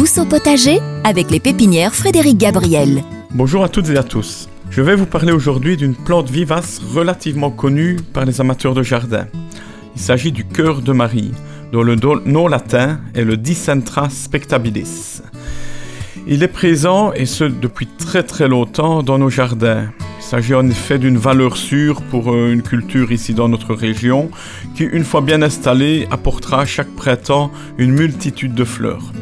Tous au potager avec les pépinières Frédéric Gabriel. Bonjour à toutes et à tous. Je vais vous parler aujourd'hui d'une plante vivace relativement connue par les amateurs de jardin. Il s'agit du cœur de Marie, dont le nom latin est le Dicentra spectabilis. Il est présent, et ce depuis très très longtemps, dans nos jardins. Il s'agit en effet d'une valeur sûre pour euh, une culture ici dans notre région, qui, une fois bien installée, apportera chaque printemps une multitude de fleurs.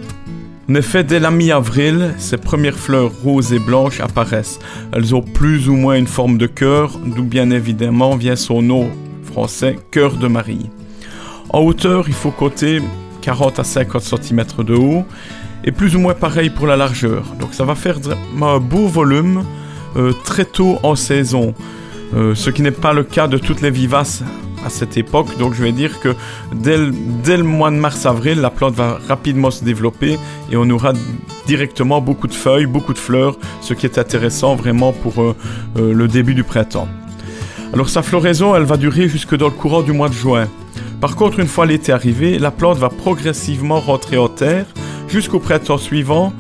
En effet, dès la mi-avril, ces premières fleurs roses et blanches apparaissent. Elles ont plus ou moins une forme de cœur, d'où bien évidemment vient son nom français, cœur de Marie. En hauteur, il faut compter 40 à 50 cm de haut, et plus ou moins pareil pour la largeur. Donc ça va faire un beau volume euh, très tôt en saison, euh, ce qui n'est pas le cas de toutes les vivaces à cette époque. Donc je vais dire que dès le, mois de mars-avril, la plante va rapidement se développer et on aura directement beaucoup de feuilles, beaucoup de fleurs, ce qui est intéressant vraiment pour euh, euh, le début du printemps. Alors sa floraison, elle va durer jusque dans le courant du mois de juin. Par contre, une fois l'été arrivé, la plante va progressivement rentrer en terre jusqu'au printemps suivant.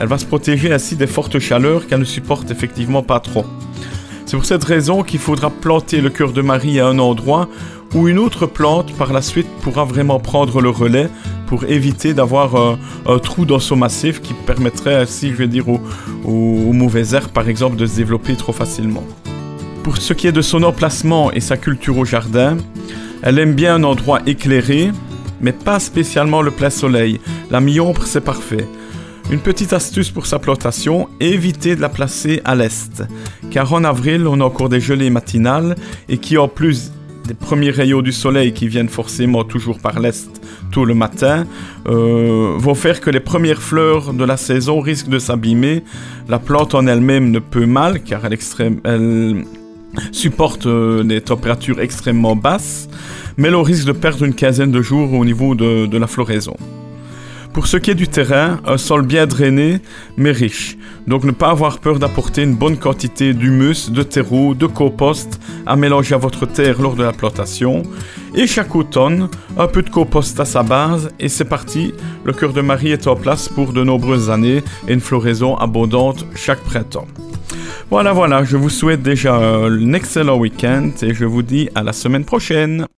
Elle va se protéger ainsi des fortes chaleurs qu'elle ne supporte effectivement pas trop. C'est pour cette raison qu'il faudra planter le cœur de Marie à un endroit où une autre plante par la suite pourra vraiment prendre le relais pour éviter d'avoir un, trou dans son massif qui permettrait ainsi, je vais dire, aux, aux, mauvaises herbes par exemple de se développer trop facilement. Pour ce qui est de son emplacement et sa culture au jardin, elle aime bien un endroit éclairé, mais pas spécialement le plein soleil. La mi-ombre, c'est parfait. Une petite astuce pour sa plantation, évitez de la placer à l'est, car en avril on a encore des gelées matinales et qui en plus des premiers rayons du soleil qui viennent forcément toujours par l'est tôt le matin, euh, vont faire que les premières fleurs de la saison risquent de s'abîmer. La plante en elle-même ne peut mal car elle, elle supporte euh, des températures extrêmement basses, mais l'on risque de perdre une quinzaine de jours au niveau de la floraison. Pour ce qui est du terrain, un sol bien drainé mais riche. Donc ne pas avoir peur d'apporter une bonne quantité d'humus, de terreau, de compost à mélanger à votre terre lors de la plantation. Et chaque automne, un peu de compost à sa base et c'est parti. Le cœur de Marie est en place pour de nombreuses années et une floraison abondante chaque printemps. Voilà, voilà, je vous souhaite déjà un excellent week-end et je vous dis à la semaine prochaine.